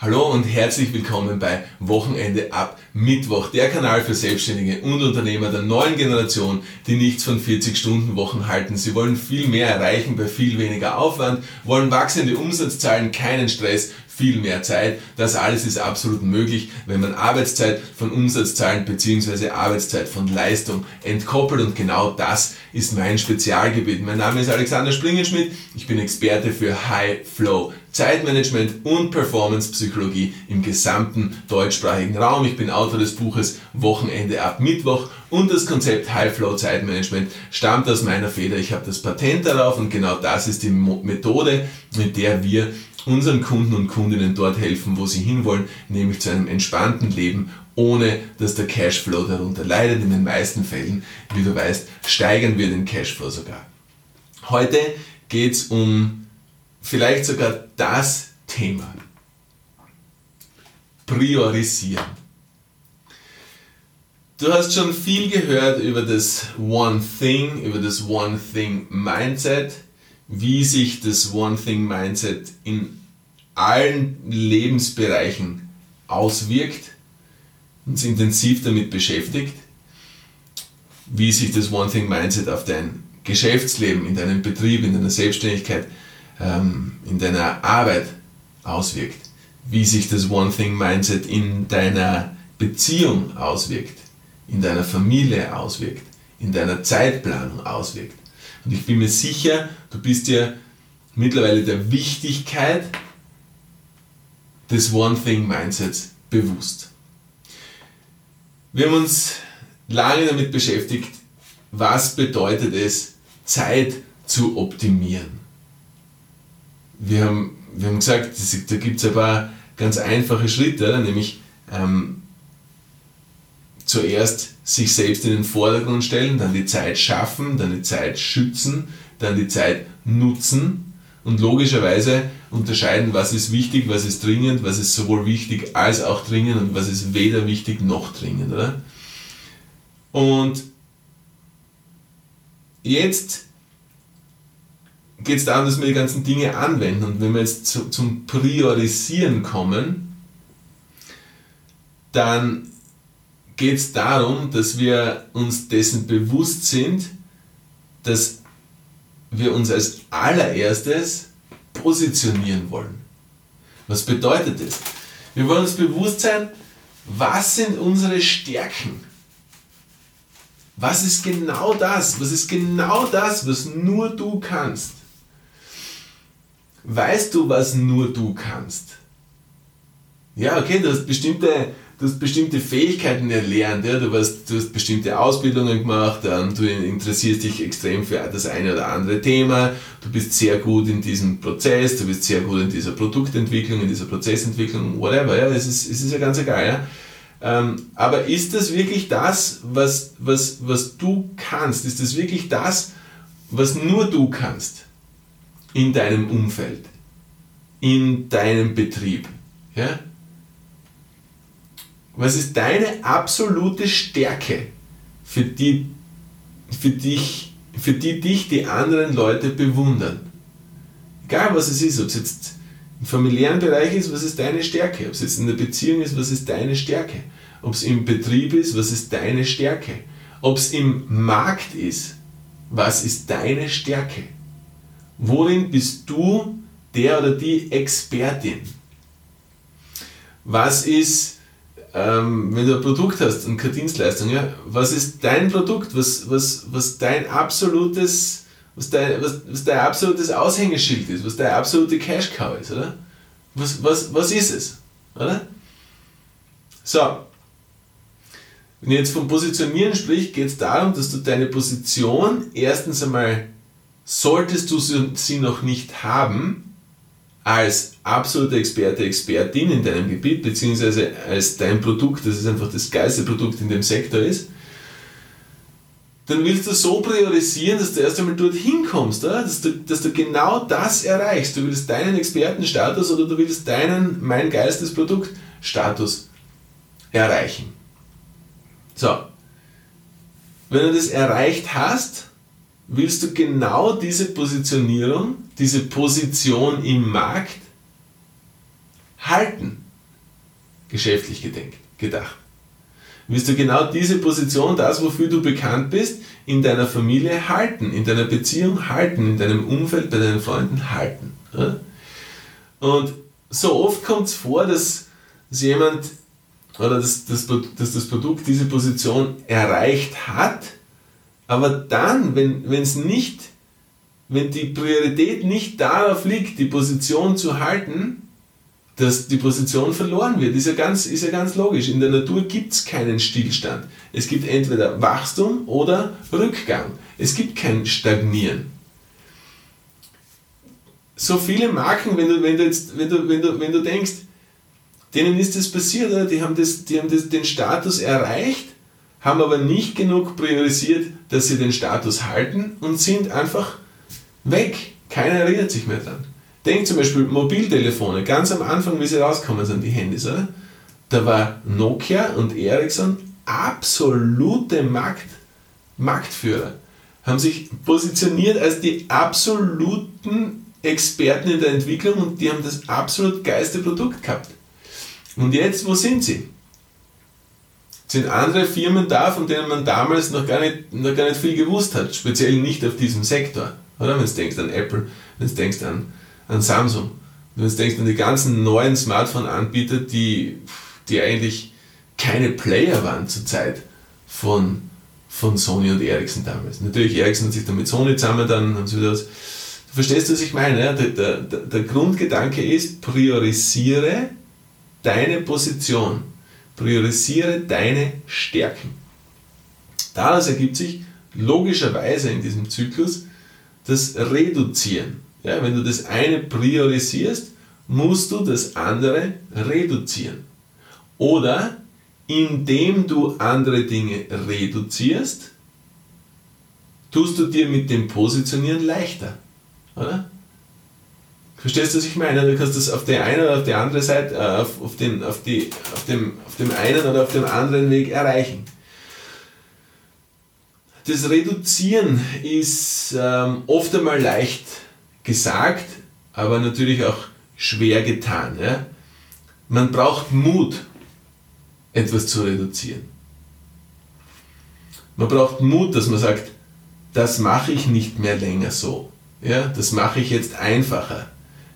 Hallo und herzlich willkommen bei Wochenende ab Mittwoch, der Kanal für Selbstständige und Unternehmer der neuen Generation, die nichts von 40-Stunden-Wochen halten. Sie wollen viel mehr erreichen bei viel weniger Aufwand, wollen wachsende Umsatzzahlen, keinen Stress, viel mehr Zeit. Das alles ist absolut möglich, wenn man Arbeitszeit von Umsatzzahlen bzw. Arbeitszeit von Leistung entkoppelt und genau das ist mein Spezialgebiet. Mein Name ist Alexander Springenschmidt, ich bin Experte für High Flow Zeitmanagement und Performance Psychologie im gesamten deutschsprachigen Raum. Ich bin Autor des Buches Wochenende ab Mittwoch und das Konzept High Flow Zeitmanagement stammt aus meiner Feder. Ich habe das Patent darauf und genau das ist die Methode, mit der wir unseren Kunden und Kundinnen dort helfen, wo sie hinwollen, nämlich zu einem entspannten Leben, ohne dass der Cashflow darunter leidet. In den meisten Fällen, wie du weißt, steigern wir den Cashflow sogar. Heute geht es um vielleicht sogar das Thema. Priorisieren. Du hast schon viel gehört über das One Thing, über das One Thing Mindset, wie sich das One Thing Mindset in allen Lebensbereichen auswirkt, uns intensiv damit beschäftigt, wie sich das One Thing Mindset auf dein Geschäftsleben, in deinem Betrieb, in deiner Selbstständigkeit in deiner Arbeit auswirkt, wie sich das One Thing Mindset in deiner Beziehung auswirkt, in deiner Familie auswirkt, in deiner Zeitplanung auswirkt. Und ich bin mir sicher, du bist dir mittlerweile der Wichtigkeit des One Thing Mindsets bewusst. Wir haben uns lange damit beschäftigt, was bedeutet es, Zeit zu optimieren wir haben, wir haben gesagt, da gibt es ein paar ganz einfache Schritte, nämlich ähm, zuerst sich selbst in den Vordergrund stellen, dann die Zeit schaffen, dann die Zeit schützen, dann die Zeit nutzen und logischerweise unterscheiden, was ist wichtig, was ist dringend, was ist sowohl wichtig als auch dringend und was ist weder wichtig noch dringend. Oder? Und jetzt geht es darum, dass wir die ganzen Dinge anwenden. Und wenn wir jetzt zu, zum Priorisieren kommen, dann geht es darum, dass wir uns dessen bewusst sind, dass wir uns als allererstes positionieren wollen. Was bedeutet das? Wir wollen uns bewusst sein, was sind unsere Stärken? Was ist genau das? Was ist genau das, was nur du kannst? Weißt du, was nur du kannst? Ja, okay, du hast bestimmte, du hast bestimmte Fähigkeiten erlernt, ja? du, hast, du hast bestimmte Ausbildungen gemacht, ähm, du interessierst dich extrem für das eine oder andere Thema, du bist sehr gut in diesem Prozess, du bist sehr gut in dieser Produktentwicklung, in dieser Prozessentwicklung, whatever, ja, es ist, es ist ja ganz egal. Ja? Ähm, aber ist das wirklich das, was, was, was du kannst? Ist das wirklich das, was nur du kannst? In deinem Umfeld, in deinem Betrieb. Ja? Was ist deine absolute Stärke, für die, für, dich, für die dich die anderen Leute bewundern? Egal was es ist, ob es jetzt im familiären Bereich ist, was ist deine Stärke? Ob es jetzt in der Beziehung ist, was ist deine Stärke? Ob es im Betrieb ist, was ist deine Stärke? Ob es im Markt ist, was ist deine Stärke? Worin bist du der oder die Expertin? Was ist, ähm, wenn du ein Produkt hast und keine Dienstleistung, ja, was ist dein Produkt? Was, was, was dein absolutes, was dein, was, was dein absolutes Aushängeschild ist, was deine absolute Cash Cow ist, oder? Was, was, was ist es? Oder? So. Wenn ich jetzt vom Positionieren sprich, geht es darum, dass du deine Position erstens einmal Solltest du sie noch nicht haben, als absoluter Experte, Expertin in deinem Gebiet, beziehungsweise als dein Produkt, das ist einfach das geilste Produkt in dem Sektor ist, dann willst du so priorisieren, dass du erst einmal dorthin kommst, oder? Dass, du, dass du genau das erreichst. Du willst deinen Expertenstatus oder du willst deinen mein geilstes Produkt erreichen. So. Wenn du das erreicht hast, willst du genau diese Positionierung, diese Position im Markt halten. geschäftlich gedacht. Wirst du genau diese Position, das wofür du bekannt bist, in deiner Familie halten, in deiner Beziehung halten, in deinem Umfeld, bei deinen Freunden halten. Und so oft kommt es vor, dass, jemand oder dass, dass, dass das Produkt diese Position erreicht hat, aber dann, wenn es nicht, wenn die Priorität nicht darauf liegt, die Position zu halten, dass die Position verloren wird. Ist ja ganz, ist ja ganz logisch. In der Natur gibt es keinen Stillstand. Es gibt entweder Wachstum oder Rückgang. Es gibt kein Stagnieren. So viele Marken, wenn du, wenn du, jetzt, wenn du, wenn du, wenn du denkst, denen ist das passiert, oder? die haben, das, die haben das, den Status erreicht, haben aber nicht genug priorisiert, dass sie den Status halten und sind einfach weg. Keiner erinnert sich mehr dran. Denk zum Beispiel Mobiltelefone, ganz am Anfang, wie sie rauskommen sind, die Handys, oder? Da war Nokia und Ericsson absolute Markt, Marktführer. Haben sich positioniert als die absoluten Experten in der Entwicklung und die haben das absolut geilste Produkt gehabt. Und jetzt, wo sind sie? Sind andere Firmen da, von denen man damals noch gar nicht, noch gar nicht viel gewusst hat, speziell nicht auf diesem Sektor. Oder wenn du denkst an Apple, wenn du denkst an an Samsung. Wenn du denkst an die ganzen neuen Smartphone-Anbieter, die, die eigentlich keine Player waren zur Zeit von, von Sony und Ericsson damals. Natürlich, Ericsson hat sich dann mit Sony zusammen, dann haben sie wieder was. Du verstehst, was ich meine? Der, der, der Grundgedanke ist, priorisiere deine Position. Priorisiere deine Stärken. Daraus ergibt sich logischerweise in diesem Zyklus das Reduzieren. Ja, wenn du das eine priorisierst, musst du das andere reduzieren. Oder indem du andere Dinge reduzierst, tust du dir mit dem Positionieren leichter. Oder? Verstehst du, was ich meine? Du kannst das auf der einen oder auf der anderen Seite, äh, auf, auf, den, auf, die, auf, dem, auf dem einen oder auf dem anderen Weg erreichen. Das Reduzieren ist ähm, oft einmal leicht gesagt, aber natürlich auch schwer getan. Ja? Man braucht Mut, etwas zu reduzieren. Man braucht Mut, dass man sagt, das mache ich nicht mehr länger so. Ja, das mache ich jetzt einfacher.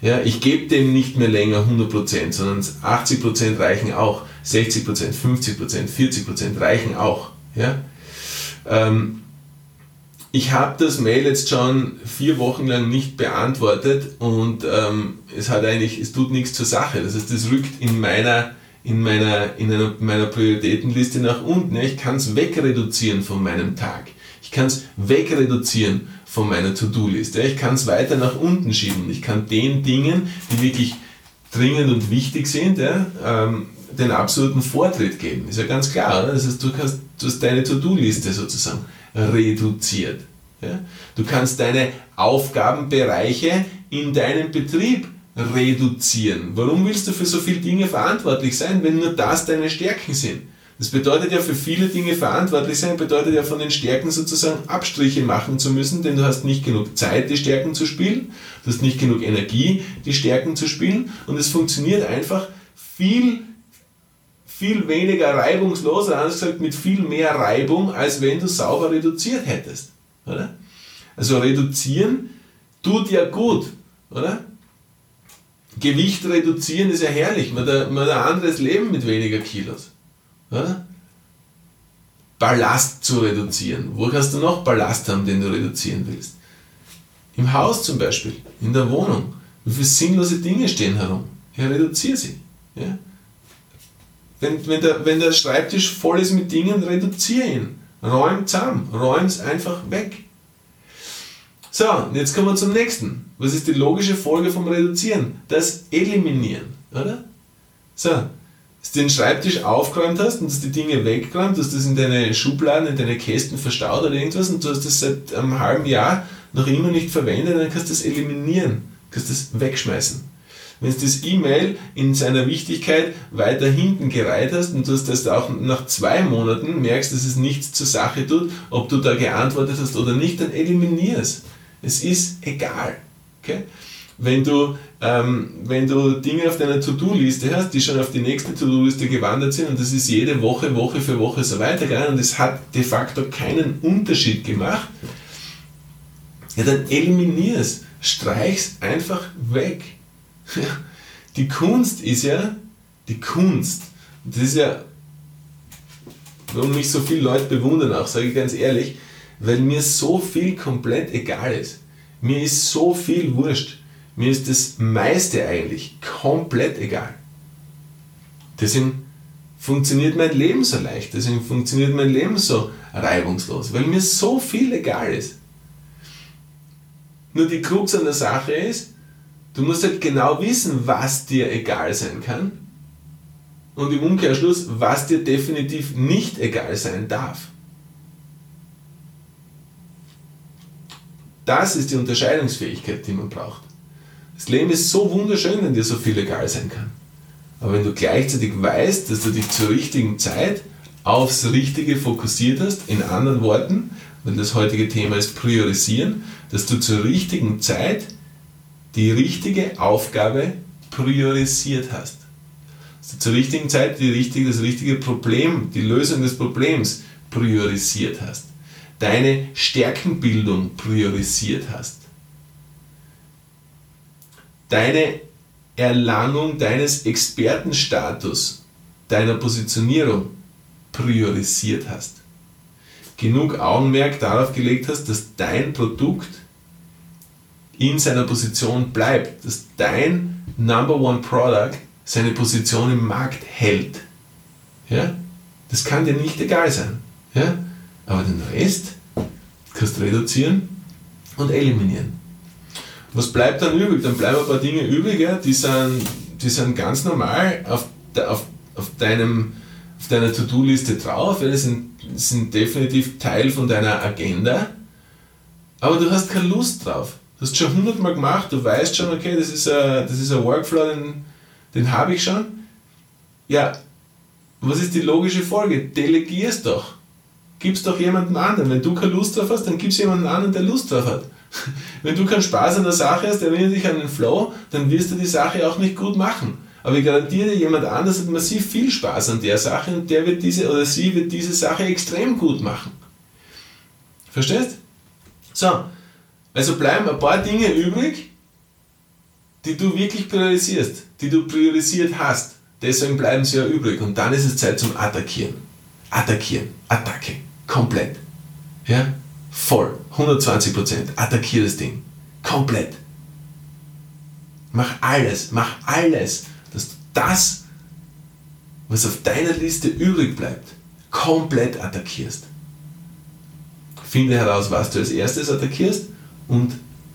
Ja, ich gebe dem nicht mehr länger 100%, sondern 80% reichen auch, 60%, 50%, 40% reichen auch. Ja? Ähm, ich habe das Mail jetzt schon vier Wochen lang nicht beantwortet und ähm, es hat eigentlich, es tut nichts zur Sache. Das heißt, es rückt in meiner, in meiner, in einer, meiner Prioritätenliste nach unten. Ich kann es wegreduzieren von meinem Tag. Ich kann es wegreduzieren von meiner To-Do-Liste. Ich kann es weiter nach unten schieben. Ich kann den Dingen, die wirklich dringend und wichtig sind, ja, ähm, den absoluten Vortritt geben. Ist ja ganz klar, oder? Das heißt, du, kannst, du hast deine To-Do-Liste sozusagen reduziert. Ja? Du kannst deine Aufgabenbereiche in deinem Betrieb reduzieren. Warum willst du für so viele Dinge verantwortlich sein, wenn nur das deine Stärken sind? Das bedeutet ja für viele Dinge verantwortlich sein, bedeutet ja von den Stärken sozusagen Abstriche machen zu müssen, denn du hast nicht genug Zeit, die Stärken zu spielen, du hast nicht genug Energie, die Stärken zu spielen und es funktioniert einfach viel viel weniger reibungslos, anders gesagt mit viel mehr Reibung, als wenn du sauber reduziert hättest. Oder? Also reduzieren tut ja gut, oder? Gewicht reduzieren ist ja herrlich, man hat ein anderes Leben mit weniger Kilos. Ballast zu reduzieren. Wo kannst du noch Ballast haben, den du reduzieren willst? Im Haus zum Beispiel, in der Wohnung. Wie viele sinnlose Dinge stehen herum? Ja, reduziere sie. Ja? Wenn, wenn, der, wenn der Schreibtisch voll ist mit Dingen, reduziere ihn. Räum zusammen. Räum es einfach weg. So, jetzt kommen wir zum nächsten. Was ist die logische Folge vom Reduzieren? Das Eliminieren, oder? So, dass du den Schreibtisch aufgeräumt hast und dass die Dinge weggeräumt, du das in deine Schubladen, in deine Kästen verstaut oder irgendwas und du hast das seit einem halben Jahr noch immer nicht verwendet, dann kannst du das eliminieren, kannst das wegschmeißen. Wenn du das E-Mail in seiner Wichtigkeit weiter hinten gereiht hast und du hast das auch nach zwei Monaten merkst, dass es nichts zur Sache tut, ob du da geantwortet hast oder nicht, dann eliminier es. Es ist egal. Okay? Wenn du ähm, wenn du Dinge auf deiner To-Do-Liste hast, die schon auf die nächste To-Do-Liste gewandert sind und das ist jede Woche, Woche für Woche so weitergegangen und es hat de facto keinen Unterschied gemacht, ja, dann eliminier es, streich es einfach weg. Die Kunst ist ja, die Kunst, das ist ja, warum mich so viele Leute bewundern auch, sage ich ganz ehrlich, weil mir so viel komplett egal ist. Mir ist so viel wurscht. Mir ist das meiste eigentlich komplett egal. Deswegen funktioniert mein Leben so leicht, deswegen funktioniert mein Leben so reibungslos, weil mir so viel egal ist. Nur die Krux an der Sache ist, du musst halt genau wissen, was dir egal sein kann und im Umkehrschluss, was dir definitiv nicht egal sein darf. Das ist die Unterscheidungsfähigkeit, die man braucht. Das Leben ist so wunderschön, wenn dir so viel egal sein kann. Aber wenn du gleichzeitig weißt, dass du dich zur richtigen Zeit aufs Richtige fokussiert hast, in anderen Worten, weil das heutige Thema ist Priorisieren, dass du zur richtigen Zeit die richtige Aufgabe priorisiert hast. Dass du zur richtigen Zeit die richtige, das richtige Problem, die Lösung des Problems priorisiert hast. Deine Stärkenbildung priorisiert hast. Deine Erlangung deines Expertenstatus, deiner Positionierung priorisiert hast genug Augenmerk darauf gelegt hast, dass dein Produkt in seiner Position bleibt, dass dein Number One Product seine Position im Markt hält. Ja? Das kann dir nicht egal sein. Ja? Aber den Rest kannst du reduzieren und eliminieren. Was bleibt dann übrig? Dann bleiben ein paar Dinge übrig, die, sind, die sind ganz normal auf, auf, auf, deinem, auf deiner To-Do-Liste drauf. Das sind sind definitiv Teil von deiner Agenda, aber du hast keine Lust drauf. Du hast schon hundertmal gemacht, du weißt schon, okay, das ist ein, das ist ein Workflow, den, den habe ich schon. Ja, was ist die logische Folge? Delegier's doch. Gib's doch jemandem anderen. Wenn du keine Lust drauf hast, dann gib's jemanden anderen, der Lust drauf hat. Wenn du keinen Spaß an der Sache hast, erinnere dich an den Flow, dann wirst du die Sache auch nicht gut machen. Aber ich garantiere dir, jemand anders hat massiv viel Spaß an der Sache und der wird diese oder sie wird diese Sache extrem gut machen. Verstehst? So, also bleiben ein paar Dinge übrig, die du wirklich priorisierst, die du priorisiert hast. Deswegen bleiben sie ja übrig. Und dann ist es Zeit zum Attackieren. Attackieren. Attacke. Komplett. Ja? Voll. 120 Prozent. Attackier das Ding. Komplett. Mach alles. Mach alles das, was auf deiner Liste übrig bleibt, komplett attackierst. Finde heraus, was du als erstes attackierst und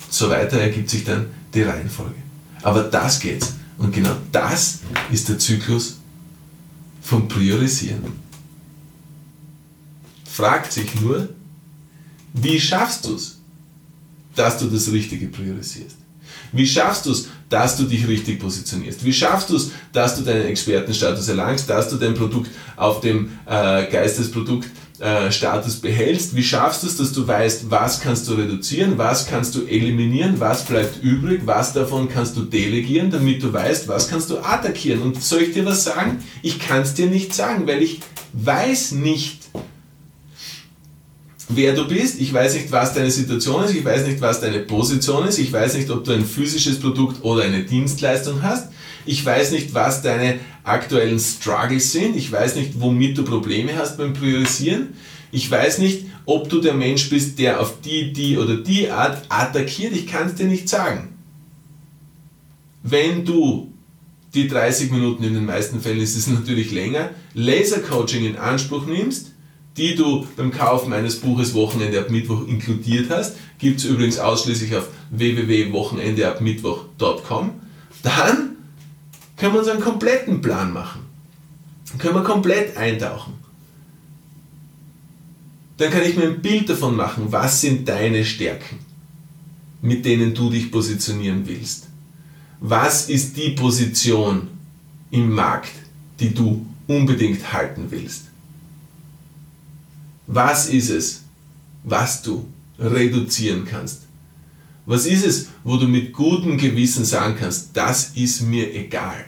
so weiter ergibt sich dann die Reihenfolge. Aber das geht's. Und genau das ist der Zyklus vom Priorisieren. Fragt sich nur, wie schaffst du es, dass du das Richtige priorisierst? Wie schaffst du es, dass du dich richtig positionierst? Wie schaffst du es, dass du deinen Expertenstatus erlangst, dass du dein Produkt auf dem äh, Geistesproduktstatus äh, behältst? Wie schaffst du es, dass du weißt, was kannst du reduzieren, was kannst du eliminieren, was bleibt übrig, was davon kannst du delegieren, damit du weißt, was kannst du attackieren? Und soll ich dir was sagen? Ich kann es dir nicht sagen, weil ich weiß nicht, wer du bist, ich weiß nicht, was deine Situation ist, ich weiß nicht, was deine Position ist, ich weiß nicht, ob du ein physisches Produkt oder eine Dienstleistung hast, ich weiß nicht, was deine aktuellen Struggles sind, ich weiß nicht, womit du Probleme hast beim Priorisieren, ich weiß nicht, ob du der Mensch bist, der auf die, die oder die Art attackiert, ich kann es dir nicht sagen. Wenn du die 30 Minuten in den meisten Fällen ist es natürlich länger, Laser Coaching in Anspruch nimmst, die du beim Kaufen eines Buches Wochenende ab Mittwoch inkludiert hast, gibt es übrigens ausschließlich auf www.wochenendeabmittwoch.com, dann können wir uns einen kompletten Plan machen. Dann können wir komplett eintauchen. Dann kann ich mir ein Bild davon machen, was sind deine Stärken, mit denen du dich positionieren willst. Was ist die Position im Markt, die du unbedingt halten willst? Was ist es, was du reduzieren kannst? Was ist es, wo du mit gutem Gewissen sagen kannst, das ist mir egal?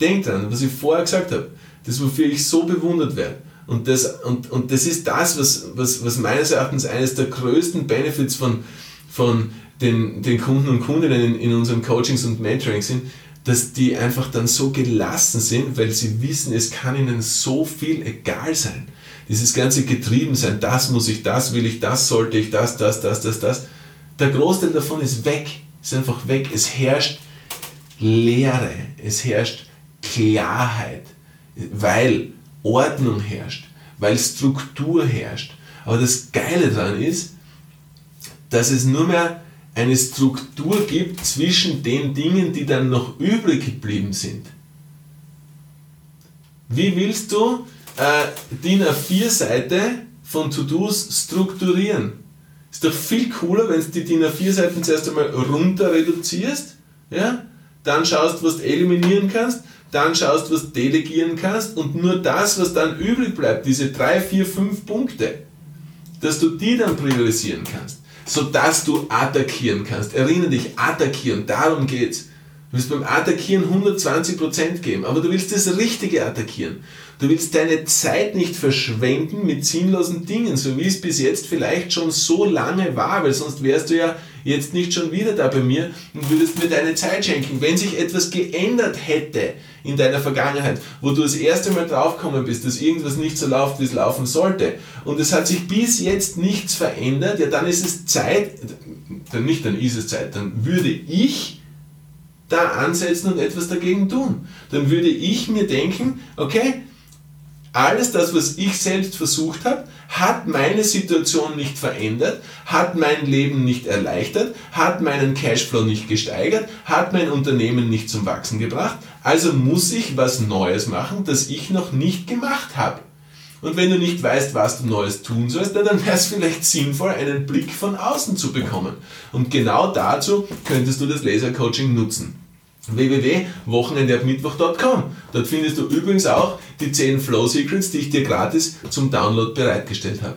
Denk dran, was ich vorher gesagt habe, das wofür ich so bewundert werde. Und das, und, und das ist das, was, was, was meines Erachtens eines der größten Benefits von, von den, den Kunden und Kundinnen in, in unseren Coachings und Mentorings sind, dass die einfach dann so gelassen sind, weil sie wissen, es kann ihnen so viel egal sein. Dieses ganze Getriebensein, das muss ich, das will ich, das sollte ich, das, das, das, das, das. Der Großteil davon ist weg, ist einfach weg. Es herrscht Leere, es herrscht Klarheit, weil Ordnung herrscht, weil Struktur herrscht. Aber das Geile daran ist, dass es nur mehr eine Struktur gibt zwischen den Dingen, die dann noch übrig geblieben sind. Wie willst du äh, DIN A4-Seite von To-Dos strukturieren? Ist doch viel cooler, wenn du die DIN A4-Seiten zuerst einmal runter reduzierst, ja? dann schaust, was du eliminieren kannst, dann schaust, was du delegieren kannst und nur das, was dann übrig bleibt, diese drei, vier, fünf Punkte, dass du die dann priorisieren kannst sodass du attackieren kannst. Erinnere dich, attackieren, darum geht's. Du willst beim Attackieren 120% geben, aber du willst das Richtige attackieren. Du willst deine Zeit nicht verschwenden mit sinnlosen Dingen, so wie es bis jetzt vielleicht schon so lange war, weil sonst wärst du ja jetzt nicht schon wieder da bei mir und würdest mir deine Zeit schenken. Wenn sich etwas geändert hätte in deiner Vergangenheit, wo du das erste Mal draufgekommen bist, dass irgendwas nicht so läuft, wie es laufen sollte, und es hat sich bis jetzt nichts verändert, ja, dann ist es Zeit, dann nicht, dann ist es Zeit, dann würde ich da ansetzen und etwas dagegen tun. Dann würde ich mir denken, okay, alles das, was ich selbst versucht habe, hat meine Situation nicht verändert, hat mein Leben nicht erleichtert, hat meinen Cashflow nicht gesteigert, hat mein Unternehmen nicht zum Wachsen gebracht. Also muss ich was Neues machen, das ich noch nicht gemacht habe. Und wenn du nicht weißt, was du Neues tun sollst, dann wäre es vielleicht sinnvoll, einen Blick von außen zu bekommen. Und genau dazu könntest du das Lasercoaching nutzen www.wochenendeabmittwoch.com. Dort findest du übrigens auch die 10 Flow Secrets, die ich dir gratis zum Download bereitgestellt habe.